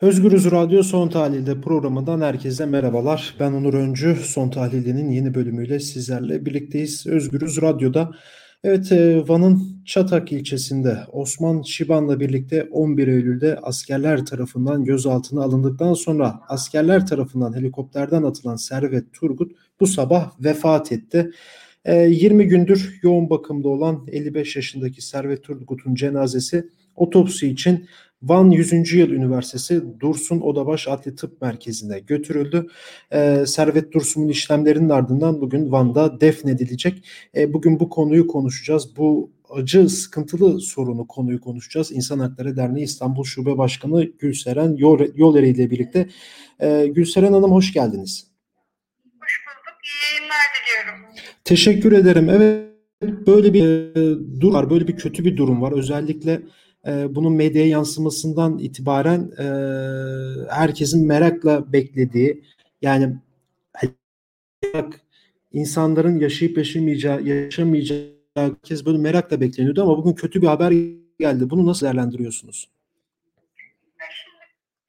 Özgürüz Radyo Son Tahlil'de programından herkese merhabalar. Ben Onur Öncü. Son Tahlil'in yeni bölümüyle sizlerle birlikteyiz. Özgürüz Radyo'da. Evet e, Van'ın Çatak ilçesinde Osman Şiban'la birlikte 11 Eylül'de askerler tarafından gözaltına alındıktan sonra askerler tarafından helikopterden atılan Servet Turgut bu sabah vefat etti. 20 e, gündür yoğun bakımda olan 55 yaşındaki Servet Turgut'un cenazesi otopsi için Van 100. Yıl Üniversitesi Dursun Odabaş Adli Tıp Merkezi'ne götürüldü. Ee, Servet Dursun'un işlemlerinin ardından bugün Van'da defnedilecek. Ee, bugün bu konuyu konuşacağız. Bu acı, sıkıntılı sorunu konuyu konuşacağız. İnsan Hakları Derneği İstanbul Şube Başkanı Gülseren Yolere ile birlikte. Ee, Gülseren Hanım hoş geldiniz. Hoş bulduk. İyi yayınlar diliyorum. Teşekkür ederim. Evet böyle bir e, durum var, böyle bir kötü bir durum var. Özellikle e, bunun medyaya yansımasından itibaren e, herkesin merakla beklediği yani insanların yaşayıp yaşamayacağı, yaşamayacağı herkes böyle merakla bekleniyordu ama bugün kötü bir haber geldi. Bunu nasıl değerlendiriyorsunuz?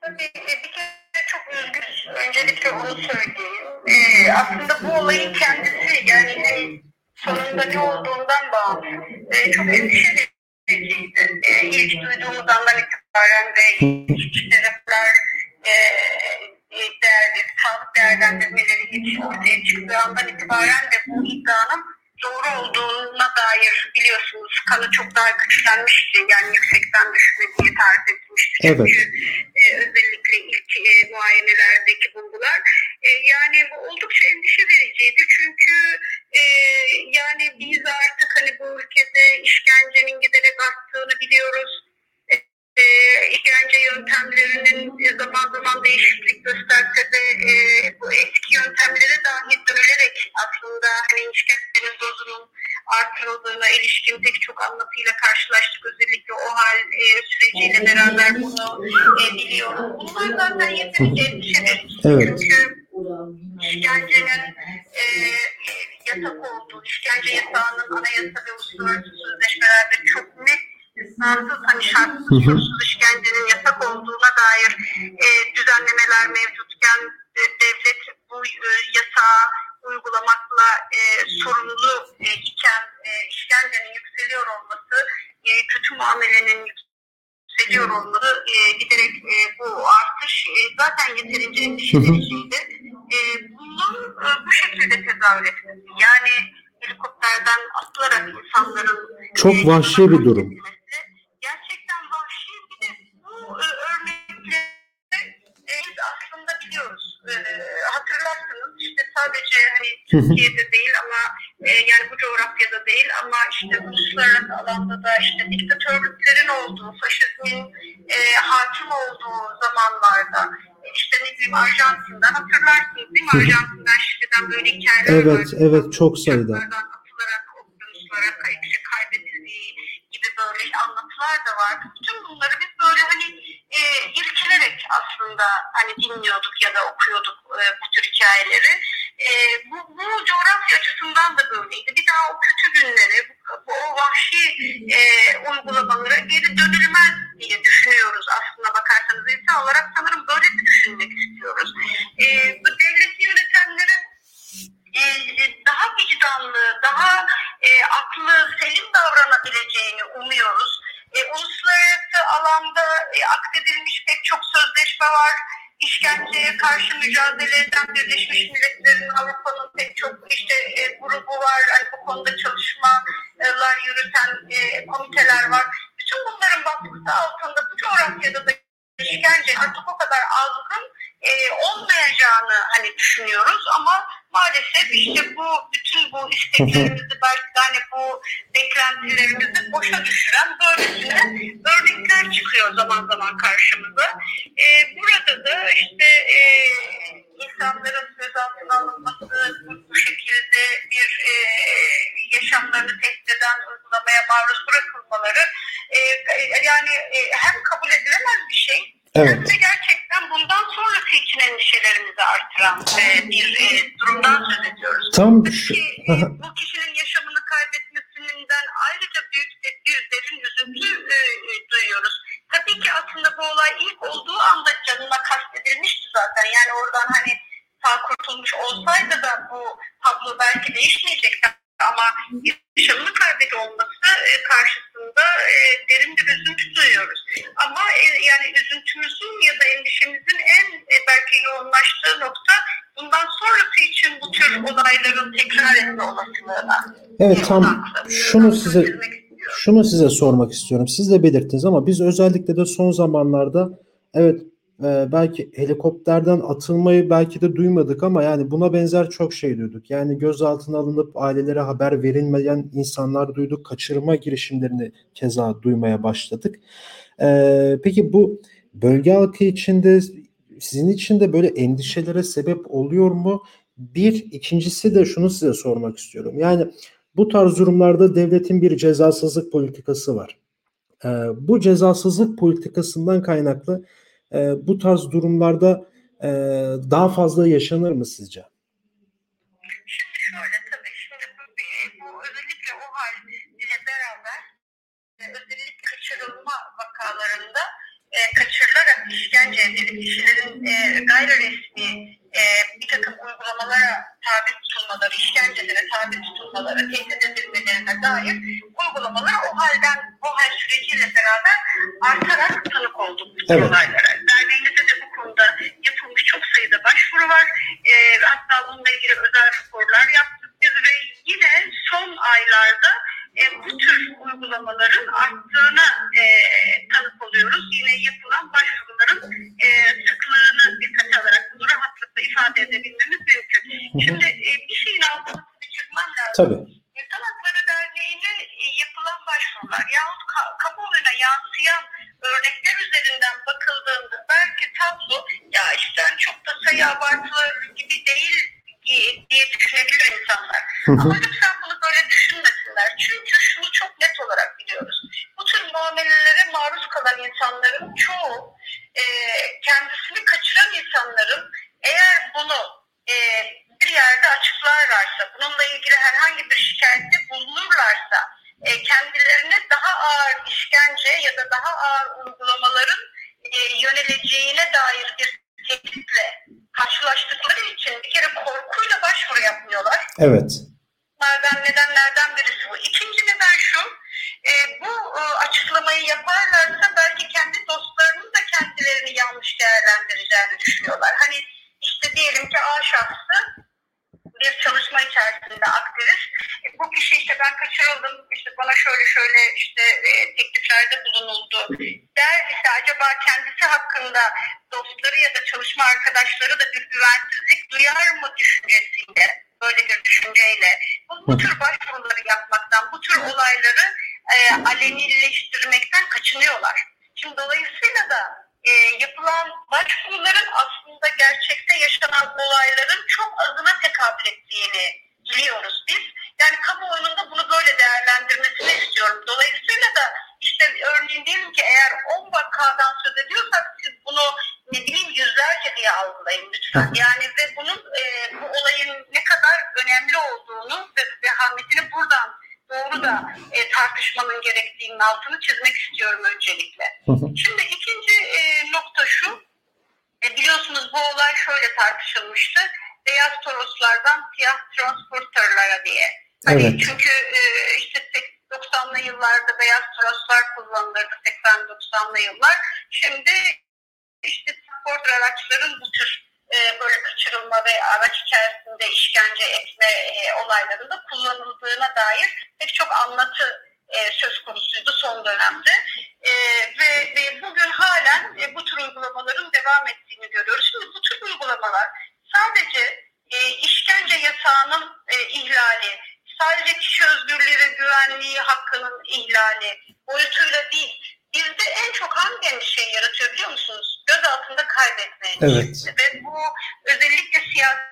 Tabii e, bir kere çok üzgünüz. Öncelikle onu söyleyeyim. Ee, aslında bu olayın kendisi yani hani sonunda ne olduğundan bağımsız. Ee, çok endişe vericiydi. E, ilk duyduğumuz andan itibaren ve ilk sebepler e, değerli, sağlık değerlendirmeleri geçiş ortaya çıktığı andan itibaren de bu iddianın doğru olduğuna dair biliyorsunuz kanı çok daha güçlenmişti. Yani yüksekten düşme diye tarif etmişti. Çünkü evet. e, özellikle ilk e, muayenelerdeki bulgular. E, yani bu oldukça endişe vericiydi. Çünkü e, yani biz artık hani bu ülkede işkencenin giderek arttığını biliyoruz. E, e işkence yöntemlerinin zaman zaman değişiklik gösterse de e, bu eski yöntemlere dahi dönülerek aslında hani işkencenin dozunun artırıldığına ilişkin pek çok anlatıyla karşılaştık. Özellikle o hal e, süreciyle beraber bunu e, biliyoruz. Bunlar zaten yeterince endişe verici. Evet. Çünkü işkencenin e, yasak olduğu, işkence yasağının anayasa ve uluslararası sözleşmelerde çok net istisnasız hani şartsız koşulsuz işkencenin yasak olduğuna dair e, düzenlemeler mevcutken e, devlet bu e, yasağı uygulamakla e, sorumlu e, iken e, işkencenin yükseliyor olması, e, kötü muamelenin yükseliyor olması e, giderek e, bu artış e, zaten yeterince endişe vericiydi. E, bunun e, bu şekilde tezahür etmesi yani helikopterden atılarak insanların çok e, vahşi bir durum. Gerçekten vahşi bir de bu e, örnekleri e, biz aslında biliyoruz. E, hatırlarsınız işte sadece hani Türkiye'de değil ama e, yani bu coğrafyada değil ama işte uluslararası alanda da işte diktatörlüklerin olduğu, faşizmin e, hakim olduğu zamanlarda işte ne bileyim Arjantin'den hatırlarsınız değil mi? Arjantin'den Şili'den böyle hikayeler evet, var. Evet, evet çok sayıda. Atılarak okyanuslara kaybedildiği gibi böyle anlatılar da var. Bütün bunları biz böyle hani e, irkilerek aslında hani dinliyorduk ya da okuyorduk e, bu tür hikayeleri. E, bu, bu coğrafya açısından da böyleydi. Bir daha o kötü günleri, bu, bu o vahşi e, uygulamalara geri dönülmez diye düşünüyoruz aslında bakarsanız. insan olarak sanırım böyle düşünmek istiyoruz. E, bu devleti yönetenlerin daha vicdanlı, daha e, aklı selim davranabileceğini umuyoruz. E, uluslararası alanda e, akdedilmiş pek çok sözleşme var. İşkenceye karşı mücadele eden Birleşmiş Milletler'in Avrupa'nın pek çok işte e, grubu var. Yani bu konuda çalışmalar yürüten e, komiteler var. Bütün bunların baskısı altında bu coğrafyada da işkence artık o kadar azgın e, olmayacağını hani düşünüyoruz ama maalesef işte bu bütün bu isteklerimizi belki de hani bu beklentilerimizi boşa düşüren böylesine örnekler çıkıyor zaman zaman karşımıza. E, burada da işte e, insanların gözaltına alınması bu, bu şekilde bir e, yaşamlarını tehdit eden uygulamaya maruz bırakılmaları e, yani e, hem kabul edilemez bir şey Evet. Hem de gerçekten bundan sonrası için endişelerimizi artıran e, bir e, durumdan söz ediyoruz. Tam şu... e, bu kişinin yaşamını kaybetmesinden ayrıca büyük bir derin üzüntü e, e, duyuyoruz. Tabii ki aslında bu olay ilk olduğu anda canını kazadan hani sağ kurtulmuş olsaydı da bu tablo belki değişmeyecekti ama yaşamını kaybedi olması e, karşısında e, derin bir üzüntü duyuyoruz. Ama e, yani üzüntümüzün ya da endişemizin en belki yoğunlaştığı nokta bundan sonrası için bu tür olayların tekrar etme olasılığına. Evet tam şunu size şunu size sormak istiyorum. Siz de belirttiniz ama biz özellikle de son zamanlarda evet e, belki helikopterden atılmayı belki de duymadık ama yani buna benzer çok şey duyduk. Yani gözaltına alınıp ailelere haber verilmeyen insanlar duyduk. Kaçırma girişimlerini keza duymaya başladık. E, peki bu bölge halkı içinde sizin için de böyle endişelere sebep oluyor mu? Bir, ikincisi de şunu size sormak istiyorum. Yani bu tarz durumlarda devletin bir cezasızlık politikası var. E, bu cezasızlık politikasından kaynaklı e, bu tarz durumlarda e, daha fazla yaşanır mı sizce? Şimdi şöyle tabii şimdi bu, bu özellikle o hal ile beraber e, özellikle kaçırılma vakalarında e, kaçırılarak işkence edilip kişilerin e, gayri resmi e, bir takım uygulamalara tabi tutulmaları, işkencelere tabi tutulmaları, tehdit edilmelerine dair uygulamalar o halden, o hal süreciyle beraber artarak tanık olduk bu evet. olaylara. Derneğimizde de bu konuda yapılmış çok sayıda başvuru var. E, hatta bununla abartılı gibi değil diye düşünebilir insanlar. Ama lütfen bunu böyle düşünmesinler. Çünkü şunu çok net olarak biliyoruz. Bu tür muamelelere maruz kalan insanların çoğu e, kendisini kaçıran insanların eğer bunu e, bir yerde açıklarlarsa, bununla ilgili herhangi bir şikayette bulunurlarsa, e, kendilerine daha ağır işkence ya da daha ağır uygulamaların e, yöneleceğine dair bir tehditle karşılaştıkları için bir kere başvuru yapmıyorlar. Evet. Bunlardan nedenlerden birisi bu. İkinci neden şu, e, bu e, açıklamayı yaparlarsa belki kendi dostlarının da kendilerini yanlış değerlendireceğini düşünüyorlar. Hani işte diyelim ki A şahsı bir çalışma içerisinde aktivist. E, bu kişi işte ben kaçırıldım, işte bana şöyle şöyle işte e, tekliflerde bulunuldu der ise acaba kendisi hakkında dostları ya da çalışma arkadaşları da bir güvensizlik duyar mı düşüncesiyle, böyle bir düşünceyle bu, bu tür başvuruları yapmaktan, bu tür olayları e, alenileştirmekten kaçınıyorlar. Şimdi dolayısıyla da e, yapılan başvuruların aslında gerçekte yaşanan olayların çok azına tekabül ettiğini biliyoruz biz. Yani kamuoyunun bunu böyle değerlendirmesini istiyorum. Dolayısıyla da işte örneğin diyelim ki eğer 10 vakadan söz ediyorsak siz bunu ne bileyim yüzlerce diye algılayın lütfen. Yani ve bunun e, bu olayın ne kadar önemli olduğunu ve vehametini buradan doğru da e, tartışmanın gerektiğinin altını çizmek istiyorum öncelikle. Şimdi ikinci e, nokta şu, bu olay şöyle tartışılmıştı. Beyaz Toroslardan siyah transporterlara diye. Hani evet. Çünkü e, işte 90'lı yıllarda beyaz Toroslar kullanılırdı 80-90'lı yıllar. Şimdi işte transporter araçların bu tür e, böyle kaçırılma ve araç içerisinde işkence etme e, olaylarında kullanıldığına dair pek çok anlatı e, söz konusuydu son dönemde. E, ve, ve bugün halen e, bu tür uygulamaların devam ettiğini görüyoruz. Şimdi bu tür uygulamalar sadece e, işkence yasağının e, ihlali, sadece kişi özgürlüğü ve güvenliği hakkının ihlali boyutuyla değil, bizde en çok hangi endişeyi yaratıyor biliyor musunuz? Göz altında kaybetme endişesi. Evet. Ve bu özellikle siyasi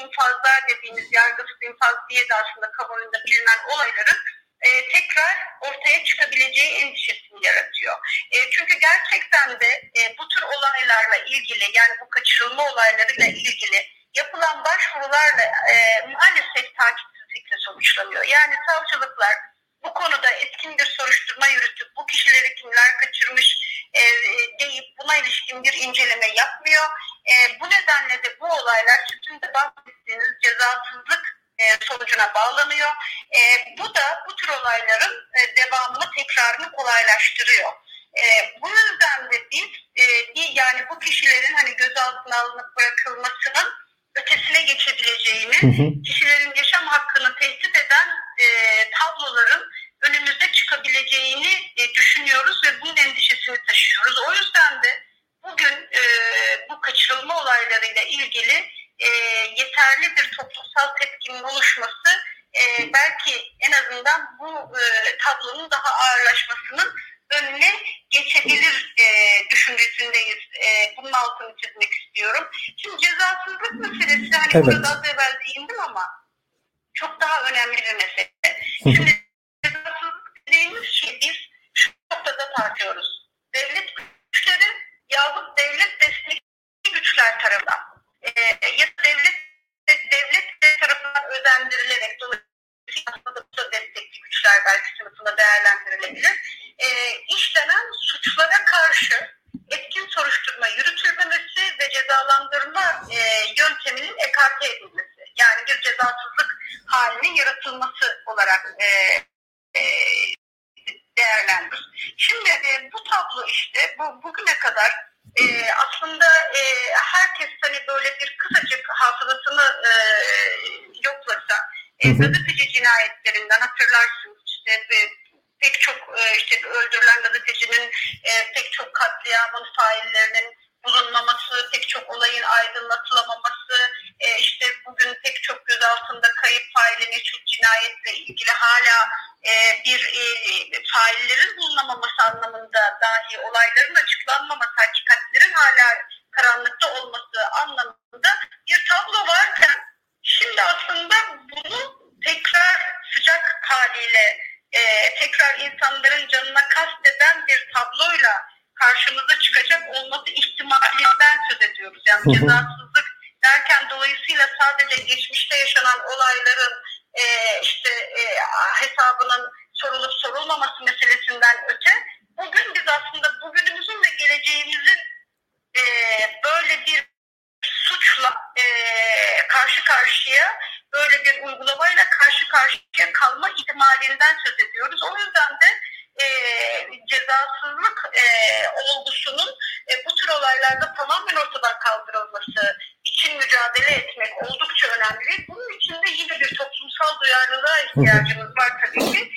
infazlar dediğimiz yargısız infaz diye de aslında kamuoyunda bilinen olayların e, tekrar ortaya çıkabileceği endişesini yaratıyor. E, çünkü gerçekten de e, bu tür olaylarla ilgili yani bu kaçırılma olaylarıyla ilgili yapılan başvurularla e, maalesef takipsizlikle sonuçlanıyor. Yani savcılıklar bu konuda etkin bir soruşturma yürütüp bu kişileri kimler kaçırmış e, deyip buna ilişkin bir inceleme yapmıyor. E, bu nedenle de bu olaylar sizin de bahsettiğiniz cezasızlık e, sonucuna bağlanıyor. E, bu da bu tür olayların e, devamını tekrarını kolaylaştırıyor. E, bu yüzden de biz e, yani bu kişilerin hani gözaltına alınıp bırakılmasının ötesine geçebileceğini, hı hı. kişilerin yaşam hakkını tehdit eden e, tabloların önümüzde çıkabileceğini e, düşünüyoruz ve bunun endişesini taşıyoruz. O yüzden de bugün e, bu kaçırılma olaylarıyla ilgili e, yeterli bir toplumsal tepkinin oluşması e, belki en azından bu e, tablonun daha ağırlaşmasının önüne geçebilir e, düşüncesindeyiz. E, bunun altını çizmek istiyorum. Şimdi cezasızlık meselesi hani evet. burada az evvel değindim ama çok daha önemli bir mesele. Şimdi cezasızlık dediğimiz şey biz şu noktada tartıyoruz. Devlet güçleri yahut devlet destekli güçler tarafından e, ya da devlet devlet tarafından özendirilerek dolayısıyla aslında destekli güçler belki sınıfında değerlendirilebilir. E, işlenen suçlara karşı etkin soruşturma yürütülmemesi ve cezalandırma e, yönteminin ekarte edilmesi. Yani bir cezasızlık halinin yaratılması olarak e, e, değerlendir. Şimdi e, bu tablo işte bu, bugüne kadar e, aslında e, herkes hani böyle bir kısacık hafızasını e, yoklasa e, gazeteci cinayetlerinden hatırlarsınız işte e, pek çok e, işte öldürülen gazetecinin e, pek çok katliamın faillerinin bulunmaması, pek çok olayın aydınlatılamaması, e, işte bugün pek çok gözaltında kayıp faili meçhul cinayetle ilgili hala e, bir e, faillerin bulunamaması anlamında dahi olayların açıklanmaması, hakikatlerin hala karanlıkta olması anlamında bir tablo varken şimdi aslında bunu tekrar sıcak haliyle e, tekrar insanların canına kasteden bir tabloyla karşımıza çıkacak olması ihtimalinden söz ediyoruz. Yani cezasızlık derken dolayısıyla sadece geçmişte yaşanan olayların e, işte e, hesabının sorulup sorulmaması meselesinden öte bugün biz aslında bugünümüzün ve geleceğimizin e, böyle bir suçla e, karşı karşıya böyle bir uygulamayla karşı karşıya kalma ihtimalinden söz ediyoruz. O yüzden de e, cezasızlık e, olgusunun e, bu tür olaylarda tamamen ortadan kaldırılması için mücadele etmek oldukça önemli. Bunun için de yine bir toplumsal duyarlılığa ihtiyacımız var tabii ki.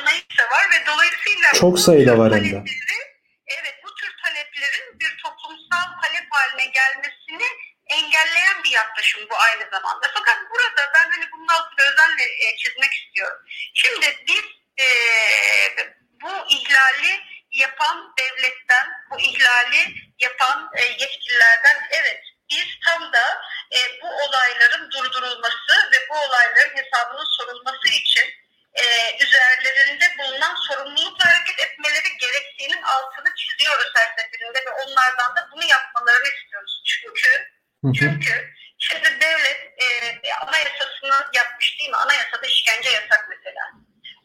Anlayış var ve dolayısıyla çok sayıda var hem de. Evet bu tür taleplerin bir toplumsal talep haline gelmesini engelleyen bir yaklaşım bu aynı zamanda. Fakat burada ben hani bunun altını özenle e, çizmek istiyorum. Şimdi biz e, bu ihlali yapan devletten, bu ihlali yapan e, yetkililerden evet biz tam da e, bu olayların durdurulması ve bu olayların hesabının sorulması için e, üzerlerinde bulunan sorumlulukla hareket etmeleri gerektiğinin altını çiziyoruz her seferinde ve onlardan da bunu yapmalarını istiyoruz. Çünkü çünkü şimdi devlet e, anayasasını yapmış değil mi? Anayasada işkence yasak mesela.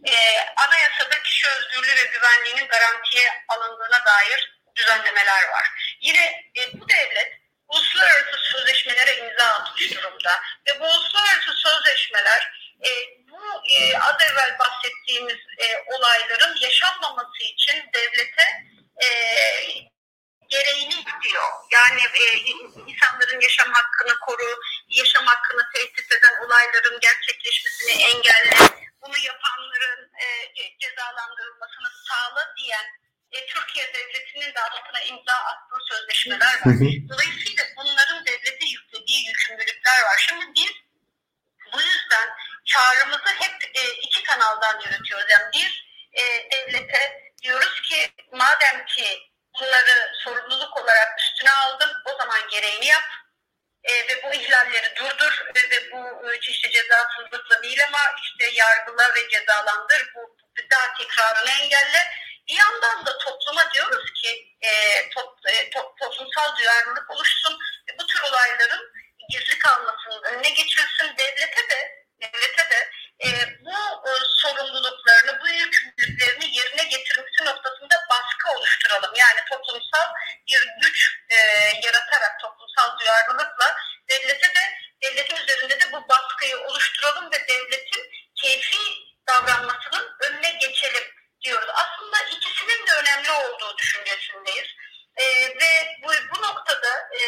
E, anayasada kişi özgürlüğü ve güvenliğinin garantiye alındığına dair düzenlemeler var. Yine e, bu devlet uluslararası sözleşmelere imza atmış durumda. Ve bu uluslararası sözleşmeler e, bu e, az evvel bahsettiğimiz e, olayların yaşanmaması için devlete e, gereğini istiyor. Yani e, insanların yaşam hakkını koru, yaşam hakkını tehdit eden olayların gerçekleşmesini engelle, bunu yapanların e, cezalandırılmasını sağla diyen e, Türkiye Devleti'nin de altına imza attığı sözleşmeler var. Dolayısıyla bunların devlete yüklediği yükümlülükler var. Şimdi biz bu yüzden çağrımızı hep e, iki kanaldan yürütüyoruz. Yani bir e, devlete diyoruz ki madem ki bunları sorumluluk olarak üstüne aldım. O zaman gereğini yap. E, ve bu ihlalleri durdur ve, ve bu e, işte cezasızlıkla değil ama işte yargıla ve cezalandır. Bu daha tekrarını engelle. Bir yandan da topluma diyoruz ki e, top, e, to, toplumsal duyarlılık oluşsun ve bu tür olayların gizli kalmasının önüne geçilsin. Devlete de devlete de e, bu e, sorumluluklarını, bu yükümlülüklerini yerine getirmesi noktasında baskı oluşturalım. Yani toplumsal bir güç e, yaratarak, toplumsal duyarlılıkla devlete de, devletin üzerinde de bu baskıyı oluşturalım ve devletin keyfi davranmasının önüne geçelim diyoruz. Aslında ikisinin de önemli olduğu düşüncesindeyiz. E, ve bu, bu noktada e,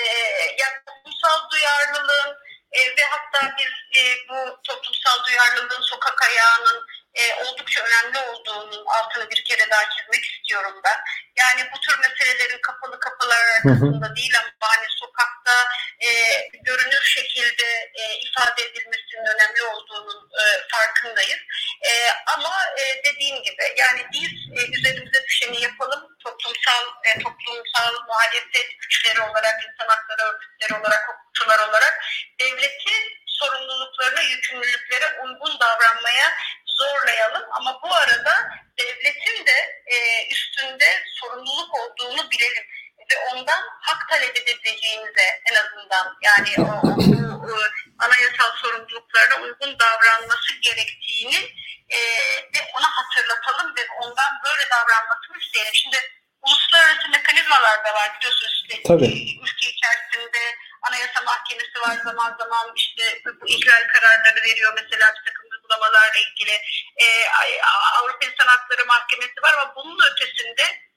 yani toplumsal duyarlılığın e, ve hatta biz e, bu toplumsal duyarlılığın sokak ayağının e, oldukça önemli olduğunun altını bir kere daha çizmek istiyorum ben. Yani bu tür meselelerin kapalı kapılar arasında değil ama sorumluluklarına, yükümlülüklere uygun davranmaya zorlayalım. Ama bu arada devletin de e, üstünde sorumluluk olduğunu bilelim ve ondan hak talep edebileceğimize en azından yani o, o, o anayasal sorumluluklarına uygun davranması gerektiğini e, ve ona hatırlatalım ve ondan böyle davranmasını isteyelim. Şimdi uluslararası mekanizmalar da var biliyorsunuz işte Tabii. ülke içerisinde anayasa mahkemesi var zaman zaman işte bu ihlal kararları veriyor mesela bir takım uygulamalarla ilgili e, Avrupa İnsan Hakları Mahkemesi var ama bunun ötesinde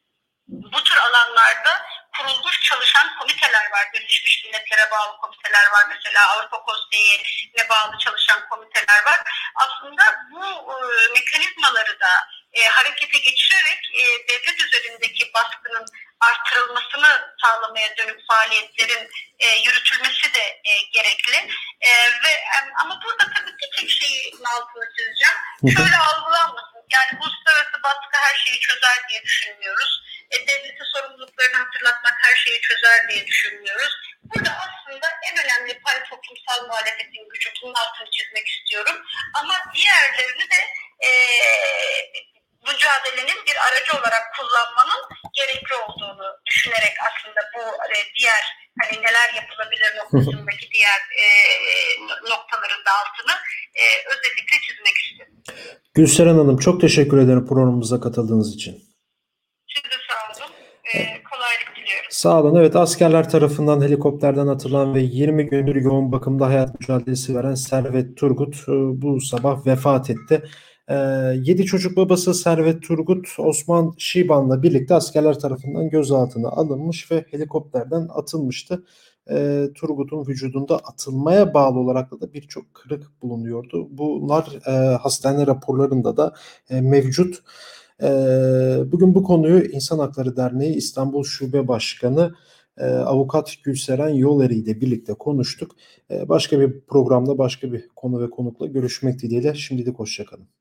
bu tür alanlarda kurulmuş çalışan komiteler var. Birleşmiş Milletler'e bağlı komiteler var. Mesela Avrupa Konseyi'ne bağlı çalışan komiteler var. Aslında bu e, mekanizmaları da e, harekete geçirerek e, devlet üzerindeki baskının artırılmasını sağlamaya dönük faaliyetlerin e, yürütülmesi de e, gerekli. E, ve Ama burada tabii bir tek şeyin altını çizeceğim. Şöyle algılanmasın. Yani uluslararası baskı her şeyi çözer diye düşünmüyoruz. E, devleti sorumluluklarını hatırlatmak her şeyi çözer diye düşünmüyoruz. Burada aslında en önemli pay toplumsal muhalefetin gücü. Bunun altını çizmek istiyorum. Ama diğerlerini de e, mücadelenin bir aracı olarak kullanmanın gerekli olduğunu düşünerek aslında bu e, diğer hani neler yapılabilir noktasındaki diğer e, noktaların da altını e, özellikle çizmek istiyorum. Gülseren Hanım çok teşekkür ederim programımıza katıldığınız için. Siz de sağ olun. E, kolaylık diliyorum. Sağ olun. Evet askerler tarafından helikopterden atılan ve 20 gündür yoğun bakımda hayat mücadelesi veren Servet Turgut e, bu sabah vefat etti. 7 çocuk babası Servet Turgut Osman Şiban'la birlikte askerler tarafından gözaltına alınmış ve helikopterden atılmıştı. E, Turgut'un vücudunda atılmaya bağlı olarak da birçok kırık bulunuyordu. Bunlar e, hastane raporlarında da e, mevcut. E, bugün bu konuyu İnsan Hakları Derneği İstanbul Şube Başkanı e, Avukat Gülseren Yoleri ile birlikte konuştuk. E, başka bir programda başka bir konu ve konukla görüşmek dileğiyle şimdilik hoşçakalın.